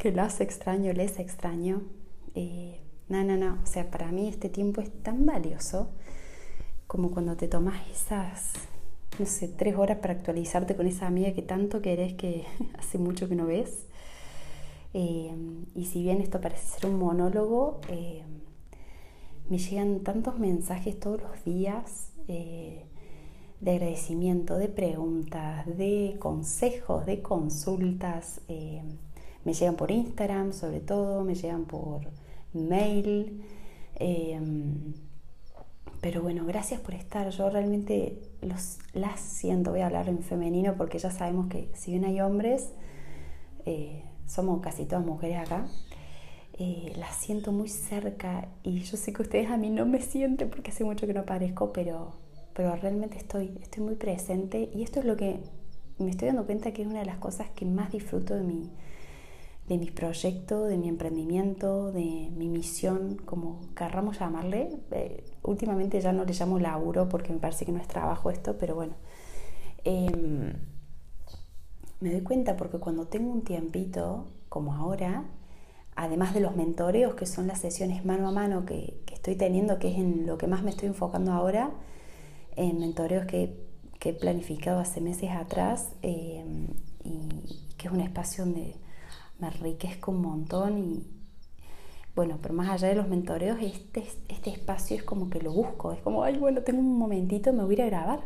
que las extraño, les extraño. Eh, no, no, no, o sea, para mí este tiempo es tan valioso como cuando te tomas esas no sé, tres horas para actualizarte con esa amiga que tanto querés que hace mucho que no ves. Eh, y si bien esto parece ser un monólogo, eh, me llegan tantos mensajes todos los días de agradecimiento, de preguntas, de consejos, de consultas. Me llegan por Instagram sobre todo, me llegan por mail. Pero bueno, gracias por estar. Yo realmente los, las siento, voy a hablar en femenino porque ya sabemos que si bien hay hombres, eh, somos casi todas mujeres acá, eh, las siento muy cerca y yo sé que ustedes a mí no me sienten porque hace mucho que no aparezco, pero, pero realmente estoy, estoy muy presente y esto es lo que me estoy dando cuenta que es una de las cosas que más disfruto de mi, de mis proyectos, de mi emprendimiento, de mi misión, como querramos llamarle. Eh, últimamente ya no le llamo laburo porque me parece que no es trabajo esto, pero bueno. Em, me doy cuenta porque cuando tengo un tiempito, como ahora, además de los mentoreos, que son las sesiones mano a mano que, estoy teniendo, que es en lo que más me estoy enfocando ahora, en mentoreos que, he planificado hace meses atrás, em, y que es un espacio donde me enriquezco un montón y bueno, pero más allá de los mentoreos, este, este espacio es como que lo busco, es como, ay, bueno, tengo un momentito, me voy a ir a grabar.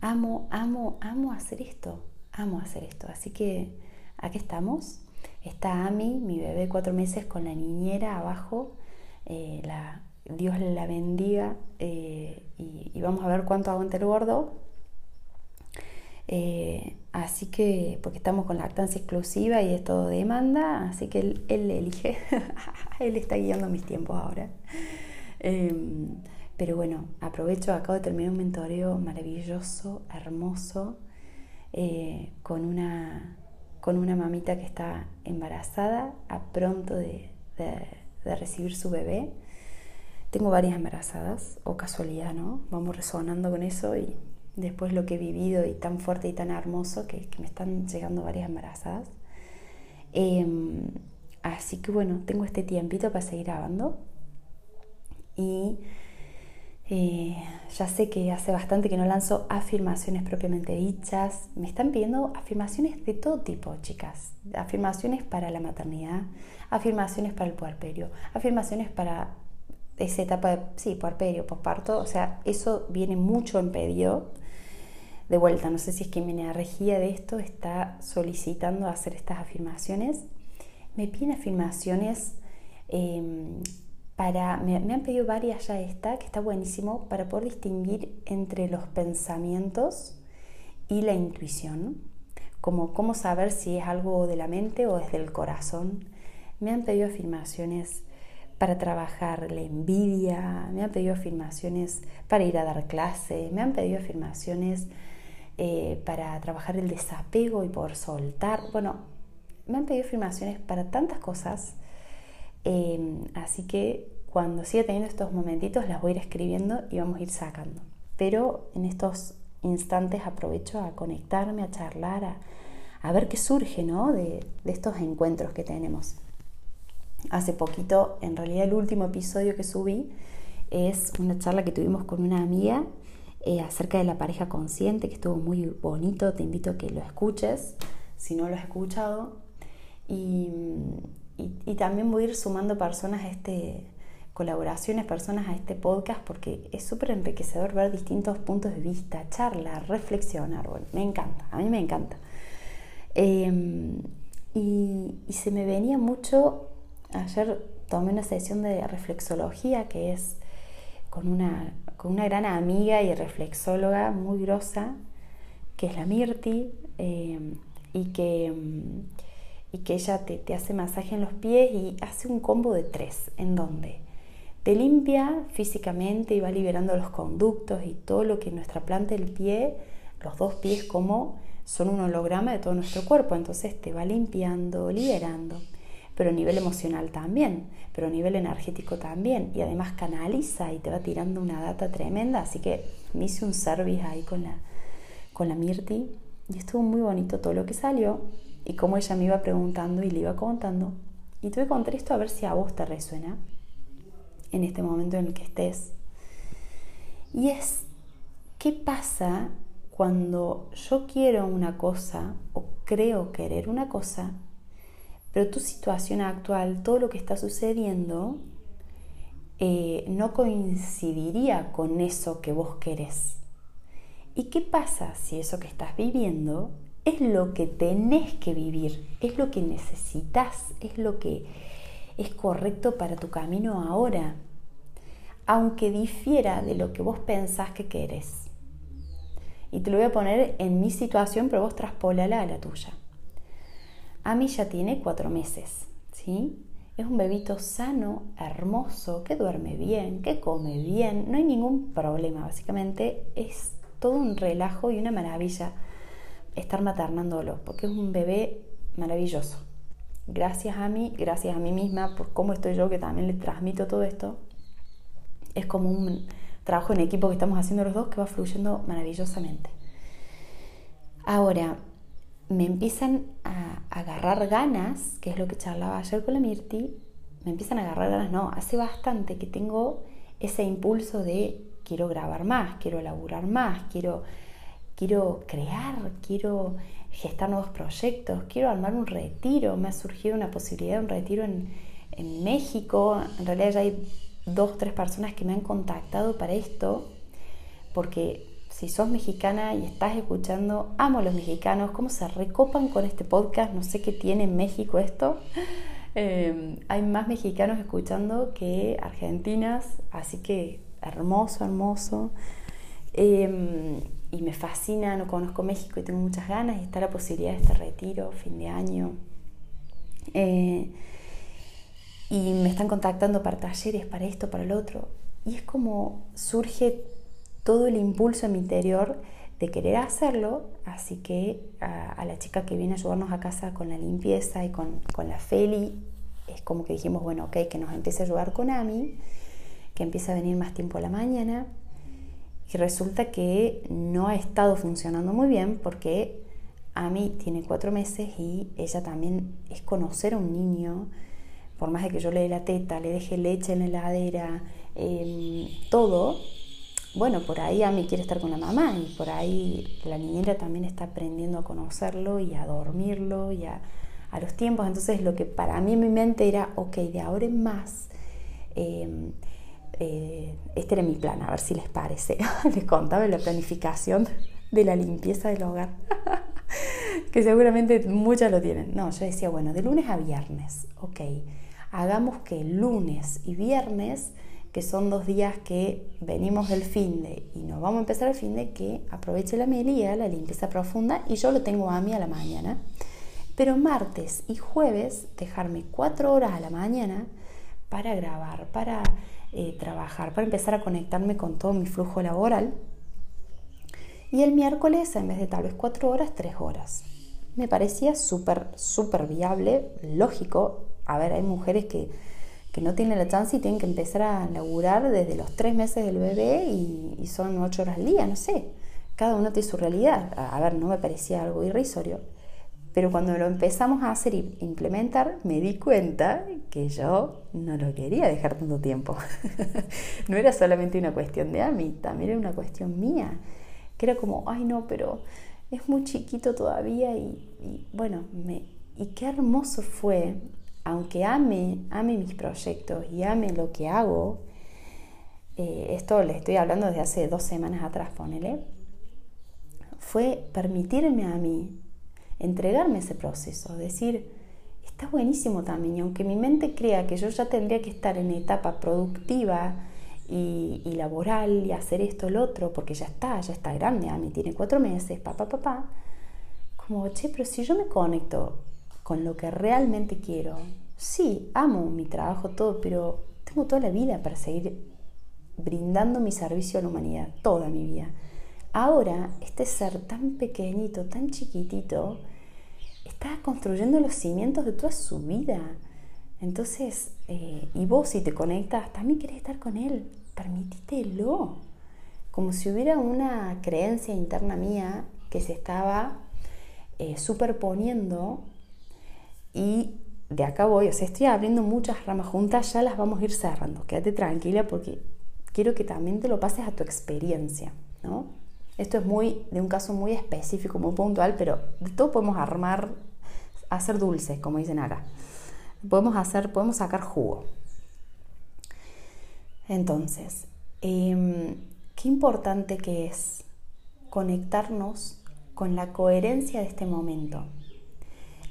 Amo, amo, amo hacer esto, amo hacer esto. Así que aquí estamos. Está Ami, mi bebé cuatro meses con la niñera abajo. Eh, la, Dios la bendiga eh, y, y, vamos a ver cuánto aguanta el gordo. Eh, así que, porque estamos con lactancia exclusiva y es todo demanda, así que él, elige, él está guiando mis tiempos ahora. Em, pero bueno, aprovecho, acabo de terminar un mentoreo maravilloso, hermoso, eh, con, una, con una mamita que está embarazada, a pronto de, de recibir su bebé. Tengo varias embarazadas, o casualidad, ¿no? Vamos resonando con eso y después lo que he vivido y tan fuerte y tan hermoso que, me están llegando varias embarazadas. Em, así que bueno, tengo este tiempito para seguir grabando y eh, ya sé que hace bastante que no lanzo afirmaciones propiamente dichas. Me están pidiendo afirmaciones de todo tipo, chicas. Afirmaciones para la maternidad, afirmaciones para el puerperio, afirmaciones para esa etapa de, sí, puerperio, posparto. O sea, eso viene mucho en pedido de vuelta, no sé si es que mi energía de esto está solicitando hacer estas afirmaciones. Me piden afirmaciones em, para, me, han pedido varias ya esta, que está buenísimo, para poder distinguir entre los pensamientos y la intuición, como cómo saber si es algo de la mente o es del corazón. Me han pedido afirmaciones para trabajar la envidia, me han pedido afirmaciones para ir a dar clase, me han pedido afirmaciones eh, para trabajar el desapego y poder soltar. Bueno, me han pedido afirmaciones para tantas cosas, em, así que cuando siga teniendo estos momentitos las voy a ir escribiendo y vamos a ir sacando. Pero en estos instantes aprovecho a conectarme, a charlar, a, ver qué surge ¿no? de estos encuentros que tenemos. Hace poquito, en realidad el último episodio que subí es una charla que tuvimos con una amiga eh, acerca de la pareja consciente, que estuvo muy bonito, te invito a que lo escuches, si no lo has escuchado. Y, también voy a ir sumando personas a este, colaboraciones, personas a este podcast, porque es súper enriquecedor ver distintos puntos de vista, charlar, reflexionar, me encanta, a mí me encanta. Em, y, y se me venía mucho, ayer tomé una sesión de reflexología que es con una con una gran amiga y reflexóloga muy grosa, que es la Mirti, eh, y que mm, y que ella te, te hace masaje en los pies y hace un combo de tres, en donde te limpia físicamente y va liberando los conductos y todo lo que nuestra planta del pie, los dos pies como son un holograma de todo nuestro cuerpo, entonces te va limpiando, liberando, pero a nivel emocional también, pero a nivel energético también, y además canaliza y te va tirando una data tremenda, así que me hice un service ahí con la, con la Mirti y estuvo muy bonito todo lo que salió y como ella me iba preguntando y le iba contando. Y tuve que contar esto a ver si a vos te resuena en este momento en el que estés. Y es, ¿qué pasa cuando yo quiero una cosa o creo querer una cosa, pero tu situación actual, todo lo que está sucediendo, eh, no coincidiría con eso que vos querés. ¿Y qué pasa si eso que estás viviendo es lo que tenés que vivir, es lo que necesitas, es lo que es correcto para tu camino ahora, aunque difiera de lo que vos pensás que querés? Y te lo voy a poner en mi situación, pero vos traspólala a la tuya. Ami ya tiene cuatro meses, ¿sí? Es un bebito sano, hermoso, que duerme bien, que come bien, no hay ningún problema, básicamente es todo un relajo y una maravilla estar maternándolo, porque es un bebé maravilloso. Gracias a mí, gracias a mí misma por cómo estoy yo, que también le transmito todo esto. Es como un trabajo en equipo que estamos haciendo los dos que va fluyendo maravillosamente. Ahora, me empiezan a agarrar ganas, que es lo que charlaba ayer con la Mirti, me empiezan a agarrar ganas, no, hace bastante que tengo ese impulso de quiero grabar más, quiero elaborar más, quiero, quiero crear, quiero gestar nuevos proyectos, quiero armar un retiro, me ha surgido una posibilidad de un retiro en, en México, en realidad ya hay dos, tres personas que me han contactado para esto, porque si sos mexicana y estás escuchando, amo a los mexicanos, cómo se recopan con este podcast, no sé qué tiene en México esto. Eh, hay más mexicanos escuchando que argentinas, así que hermoso, hermoso. Eh, y me fascina, no conozco México y tengo muchas ganas y está la posibilidad de este retiro, fin de año. Eh, y me están contactando para talleres, para esto, para el otro. Y es como surge todo el impulso en mi interior de querer hacerlo, así que a, la chica que viene a ayudarnos a casa con la limpieza y con, con, la Feli, es como que dijimos, bueno, ok, que nos empiece a ayudar con Ami, que empiece a venir más tiempo a la mañana. Y resulta que no ha estado funcionando muy bien porque Ami tiene cuatro meses y ella también es conocer a un niño por más de que yo le dé la teta, le deje leche en la heladera, em, todo, bueno, por ahí a mí quiere estar con la mamá y por ahí la niñera también está aprendiendo a conocerlo y a dormirlo y a, los tiempos. Entonces lo que para mí en mi mente era, ok, de ahora en más, em, eh, este era mi plan, a ver si les parece. les contaba la planificación de la limpieza del hogar. que seguramente muchas lo tienen. No, yo decía, bueno, de lunes a viernes, ok hagamos que lunes y viernes, que son dos días que venimos del fin de y nos vamos a empezar el fin de, que aproveche la melía, la limpieza profunda, y yo lo tengo a mí a la mañana. Pero martes y jueves dejarme cuatro horas a la mañana para grabar, para eh, trabajar, para empezar a conectarme con todo mi flujo laboral. Y el miércoles, en vez de tal vez cuatro horas, tres horas. Me parecía súper, súper viable, lógico, a ver, hay mujeres que, no tienen la chance y tienen que empezar a laburar desde los tres meses del bebé y, son ocho horas al día, no sé. Cada uno tiene su realidad. A, ver, no me parecía algo irrisorio. Pero cuando lo empezamos a hacer y implementar, me di cuenta que yo no lo quería dejar tanto tiempo. no era solamente una cuestión de Ami, también era una cuestión mía. Que era como, ay no, pero es muy chiquito todavía y, bueno, me, y qué hermoso fue aunque ame, ame mis proyectos y ame lo que hago, eh, esto le estoy hablando desde hace dos semanas atrás, ponele, fue permitirme a mí entregarme ese proceso, decir, está buenísimo también, y aunque mi mente crea que yo ya tendría que estar en etapa productiva y, laboral y hacer esto, lo otro, porque ya está, ya está grande, a mí tiene cuatro meses, papá, papá, como, che, pero si yo me conecto con lo que realmente quiero, sí, amo mi trabajo, todo, pero tengo toda la vida para seguir brindando mi servicio a la humanidad, toda mi vida. Ahora, este ser tan pequeñito, tan chiquitito, está construyendo los cimientos de toda su vida. Entonces, eh, y vos si te conectas, también querés estar con él, permitítelo. Como si hubiera una creencia interna mía que se estaba eh, superponiendo y de acá voy, o sea, estoy abriendo muchas ramas juntas, ya las vamos a ir cerrando. Quédate tranquila porque quiero que también te lo pases a tu experiencia, ¿no? Esto es muy de un caso muy específico, muy puntual, pero de todo podemos armar, hacer dulces, como dicen acá. Podemos hacer, podemos sacar jugo. Entonces, em, qué importante que es conectarnos con la coherencia de este momento.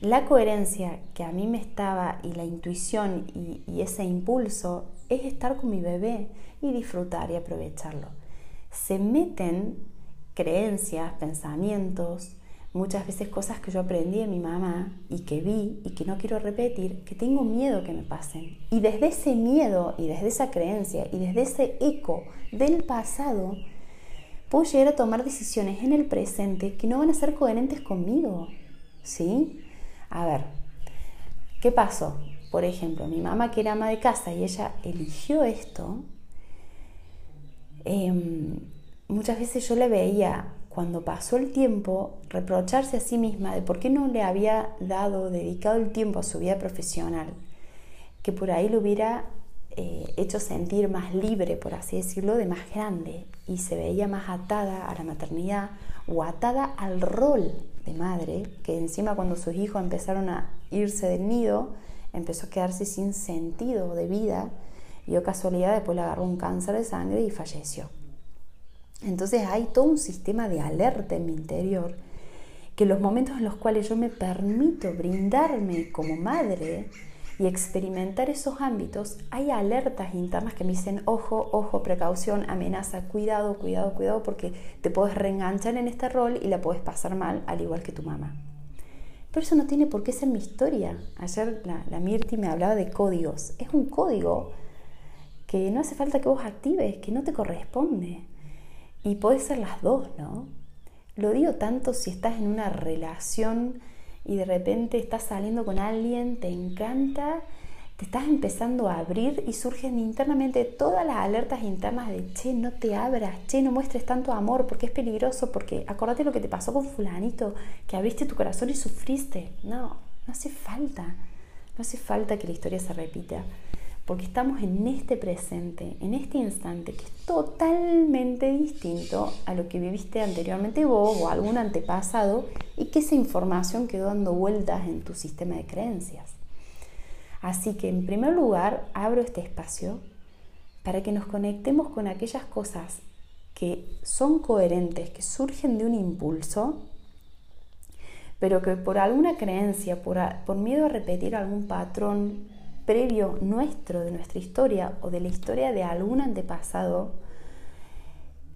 La coherencia que a mí me estaba y la intuición y, ese impulso es estar con mi bebé y disfrutar y aprovecharlo. Se meten creencias, pensamientos, muchas veces cosas que yo aprendí de mi mamá y que vi y que no quiero repetir, que tengo miedo que me pasen. Y desde ese miedo y desde esa creencia y desde ese eco del pasado, puedo llegar a tomar decisiones en el presente que no van a ser coherentes conmigo. ¿Sí? A ver, ¿qué pasó? Por ejemplo, mi mamá que era ama de casa y ella eligió esto, em, muchas veces yo le veía cuando pasó el tiempo reprocharse a sí misma de por qué no le había dado, dedicado el tiempo a su vida profesional, que por ahí lo hubiera eh, hecho sentir más libre, por así decirlo, de más grande y se veía más atada a la maternidad o atada al rol de madre, que encima cuando sus hijos empezaron a irse del nido, empezó a quedarse sin sentido de vida y o casualidad después le agarró un cáncer de sangre y falleció. Entonces hay todo un sistema de alerta en mi interior que los momentos en los cuales yo me permito brindarme como madre y experimentar esos ámbitos, hay alertas internas que me dicen, ojo, ojo, precaución, amenaza, cuidado, cuidado, cuidado, porque te puedes reenganchar en este rol y la puedes pasar mal, al igual que tu mamá. Pero eso no tiene por qué ser mi historia. Ayer la, la Mirti me hablaba de códigos. Es un código que no hace falta que vos actives, que no te corresponde. Y puede ser las dos, ¿no? Lo digo tanto si estás en una relación y de repente estás saliendo con alguien, te encanta, te estás empezando a abrir y surgen internamente todas las alertas internas de, che, no te abras, che, no muestres tanto amor porque es peligroso, porque acordate lo que te pasó con fulanito, que abriste tu corazón y sufriste. No, no hace falta, no hace falta que la historia se repita porque estamos en este presente, en este instante, que es totalmente distinto a lo que viviste anteriormente vos o algún antepasado y que esa información quedó dando vueltas en tu sistema de creencias. Así que en primer lugar abro este espacio para que nos conectemos con aquellas cosas que son coherentes, que surgen de un impulso, pero que por alguna creencia, por, por miedo a repetir algún patrón previo nuestro, de nuestra historia o de la historia de algún antepasado,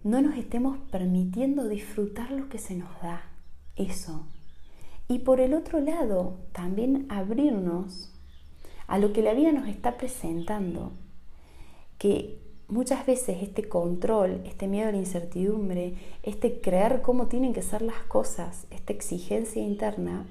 no nos estemos permitiendo disfrutar lo que se nos da, eso. Y por el otro lado, también abrirnos a lo que la vida nos está presentando, que muchas veces este control, este miedo a la incertidumbre, este creer cómo tienen que ser las cosas, esta exigencia interna,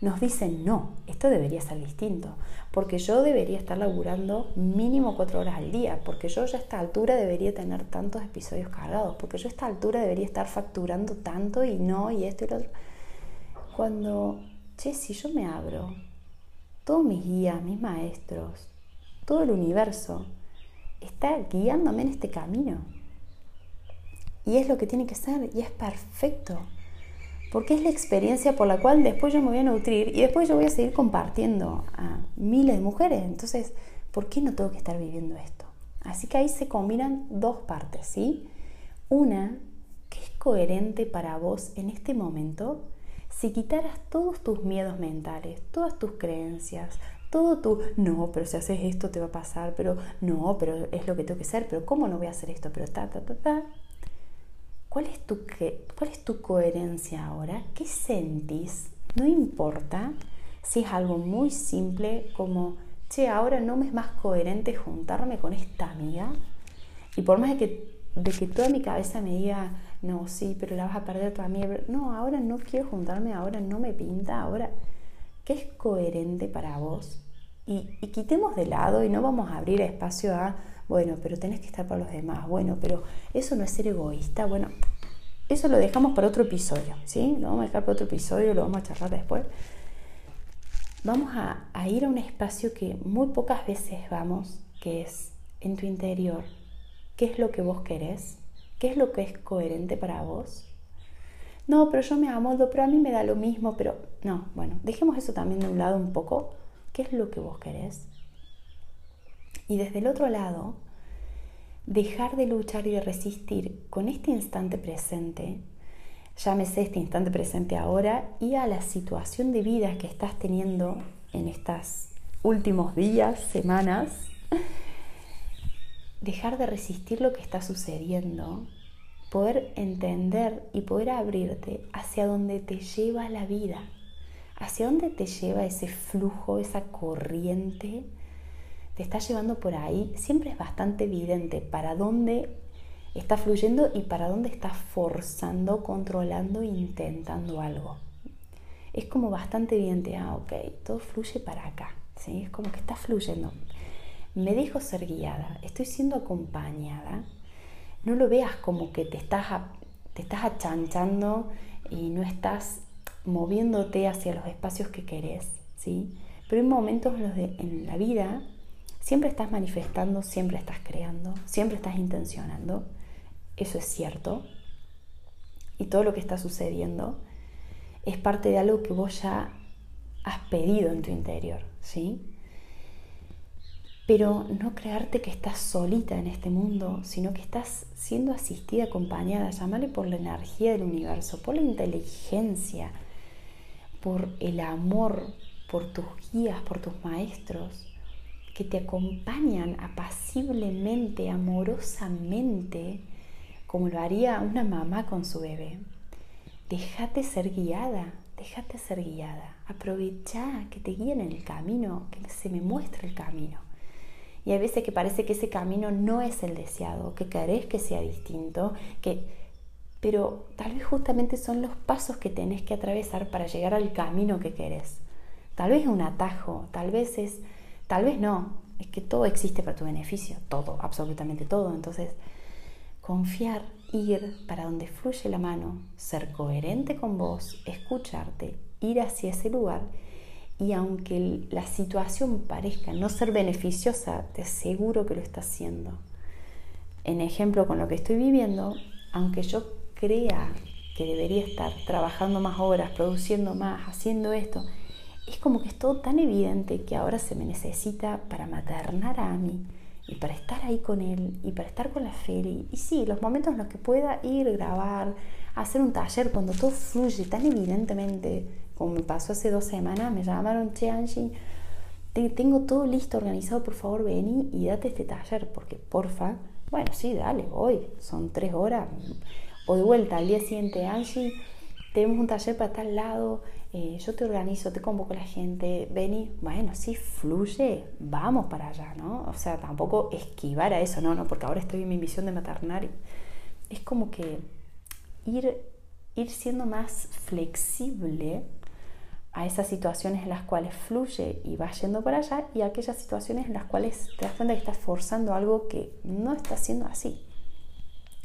nos dicen, no, esto debería ser distinto, porque yo debería estar laburando mínimo cuatro horas al día, porque yo ya a esta altura debería tener tantos episodios cargados, porque yo a esta altura debería estar facturando tanto y no, y esto y lo otro. Cuando, che, si yo me abro, todos mis guías, mis maestros, todo el universo está guiándome en este camino. Y es lo que tiene que ser, y es perfecto porque es la experiencia por la cual después yo me voy a nutrir y después yo voy a seguir compartiendo a miles de mujeres. Entonces, ¿por qué no tengo que estar viviendo esto? Así que ahí se combinan dos partes, ¿sí? Una, que es coherente para vos en este momento, si quitaras todos tus miedos mentales, todas tus creencias, todo tu, no, pero si haces esto te va a pasar, pero no, pero es lo que tengo que hacer, pero ¿cómo no voy a hacer esto? Pero ta, ta, ta, ta ¿Cuál es, tu, ¿Cuál es tu coherencia ahora? ¿Qué sentís? No importa Si es algo muy simple como, che, ahora no me es más coherente juntarme con esta amiga. Y por más de que, de que toda mi cabeza me diga, no, sí, pero la vas a perder tu amiga. No, ahora no quiero juntarme, ahora no me pinta, ahora, ¿qué es coherente para vos? Y, y quitemos de lado y no vamos a abrir espacio a, bueno, pero tenés que estar para los demás, bueno, pero eso no es ser egoísta, bueno, eso lo dejamos para otro episodio, ¿sí? Lo vamos a dejar para otro episodio, lo vamos a charlar después. Vamos a, ir a un espacio que muy pocas veces vamos, que es en tu interior. ¿Qué es lo que vos querés? ¿Qué es lo que es coherente para vos? No, pero yo me amoldo, pero a mí me da lo mismo, pero no, bueno, dejemos eso también de un lado un poco. ¿Qué es lo que vos querés? Y desde el otro lado, dejar de luchar y de resistir con este instante presente, llámese este instante presente ahora, y a la situación de vida que estás teniendo en estos últimos días, semanas, dejar de resistir lo que está sucediendo, poder entender y poder abrirte hacia donde te lleva la vida, hacia dónde te lleva ese flujo, esa corriente te está llevando por ahí, siempre es bastante evidente para dónde está fluyendo y para dónde está forzando, controlando, intentando algo. Es como bastante evidente, ah, ok, todo fluye para acá, ¿sí? es como que está fluyendo. Me dejo ser guiada, estoy siendo acompañada. No lo veas como que te estás, te estás achanchando y no estás moviéndote hacia los espacios que querés, ¿sí? Pero hay momentos en los de, en la vida Siempre estás manifestando, siempre estás creando, siempre estás intencionando. Eso es cierto. Y todo lo que está sucediendo es parte de algo que vos ya has pedido en tu interior, ¿sí? Pero no crearte que estás solita en este mundo, sino que estás siendo asistida, acompañada, llamarle por la energía del universo, por la inteligencia, por el amor, por tus guías, por tus maestros que te acompañan apaciblemente, amorosamente, como lo haría una mamá con su bebé. Déjate ser guiada, déjate ser guiada. Aprovecha que te guíen en el camino, que se me muestre el camino. Y hay veces que parece que ese camino no es el deseado, que querés que sea distinto, que pero tal vez justamente son los pasos que tenés que atravesar para llegar al camino que querés. Tal vez es un atajo, tal vez es Tal vez no, es que todo existe para tu beneficio, todo, absolutamente todo. Entonces, confiar, ir para donde fluye la mano, ser coherente con vos, escucharte, ir hacia ese lugar y aunque la situación parezca no ser beneficiosa, te aseguro que lo está haciendo. En ejemplo, con lo que estoy viviendo, aunque yo crea que debería estar trabajando más horas, produciendo más, haciendo esto, es como que es todo tan evidente que ahora se me necesita para maternar a mí y para estar ahí con él y para estar con la Feli. Y sí, los momentos en los que pueda ir, grabar, hacer un taller, cuando todo fluye tan evidentemente, como me pasó hace dos semanas, me llamaron, che Angie, tengo todo listo, organizado, por favor vení y date este taller, porque porfa, bueno, sí, dale, voy, son tres horas, o de vuelta al día siguiente, Angie, tenemos un taller para tal lado, eh, yo te organizo, te convoco a la gente, vení, bueno, sí, fluye, vamos para allá, ¿no? O sea, tampoco esquivar a eso, no, no, porque ahora estoy en mi misión de maternar. Es como que ir, ir siendo más flexible a esas situaciones en las cuales fluye y vas yendo para allá y a aquellas situaciones en las cuales te das cuenta que estás forzando algo que no está siendo así.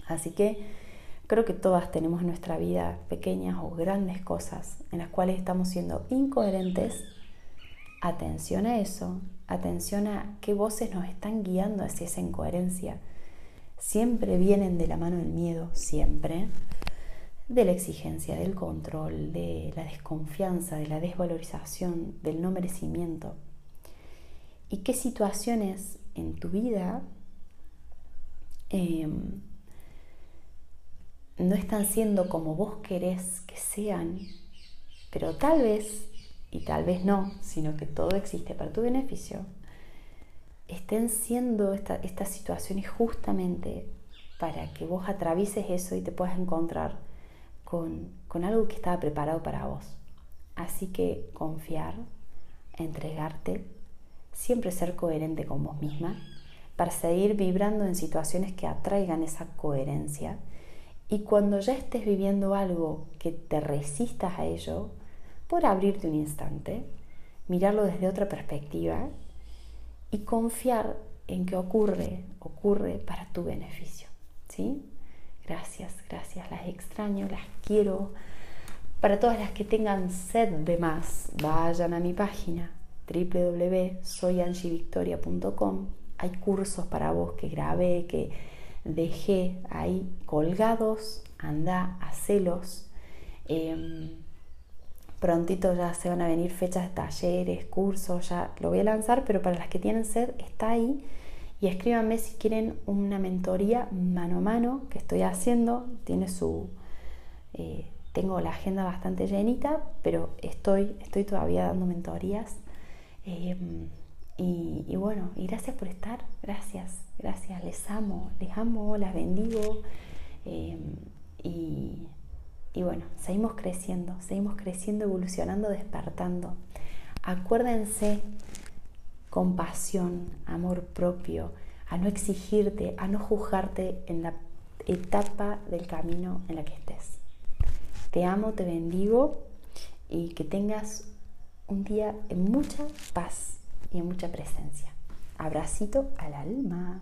Así que Creo que todas tenemos en nuestra vida pequeñas o grandes cosas en las cuales estamos siendo incoherentes. Atención a eso, atención a qué voces nos están guiando hacia esa incoherencia. Siempre vienen de la mano del miedo, siempre, de la exigencia, del control, de la desconfianza, de la desvalorización, del no merecimiento. ¿Y qué situaciones en tu vida em, no están siendo como vos querés que sean, pero tal vez, y tal vez no, sino que todo existe para tu beneficio, estén siendo estas situaciones justamente para que vos atravieses eso y te puedas encontrar con, con algo que estaba preparado para vos. Así que confiar, entregarte, siempre ser coherente con vos misma, para seguir vibrando en situaciones que atraigan esa coherencia. Y cuando ya estés viviendo algo que te resistas a ello, por abrirte un instante, mirarlo desde otra perspectiva y confiar en que ocurre, ocurre para tu beneficio. ¿Sí? Gracias, gracias, las extraño, las quiero. Para todas las que tengan sed de más, vayan a mi página www.soyanshivictoria.com. Hay cursos para vos que grabé, que dejé ahí colgados. Anda, hacelos. Eh, prontito ya se van a venir fechas de talleres, cursos, ya lo voy a lanzar, pero para las que tienen sed está ahí y escríbanme si quieren una mentoría mano a mano que estoy haciendo. Tiene su. Eh, tengo la agenda bastante llenita, pero estoy, estoy todavía dando mentorías. Em, y, bueno, y gracias por estar, gracias, gracias, les amo, les amo, las bendigo. Em, y, y bueno, seguimos creciendo, seguimos creciendo, evolucionando, despertando. Acuérdense compasión, amor propio, a no exigirte, a no juzgarte en la etapa del camino en la que estés. Te amo, te bendigo y que tengas un día en mucha paz y mucha presencia. Abracito al alma.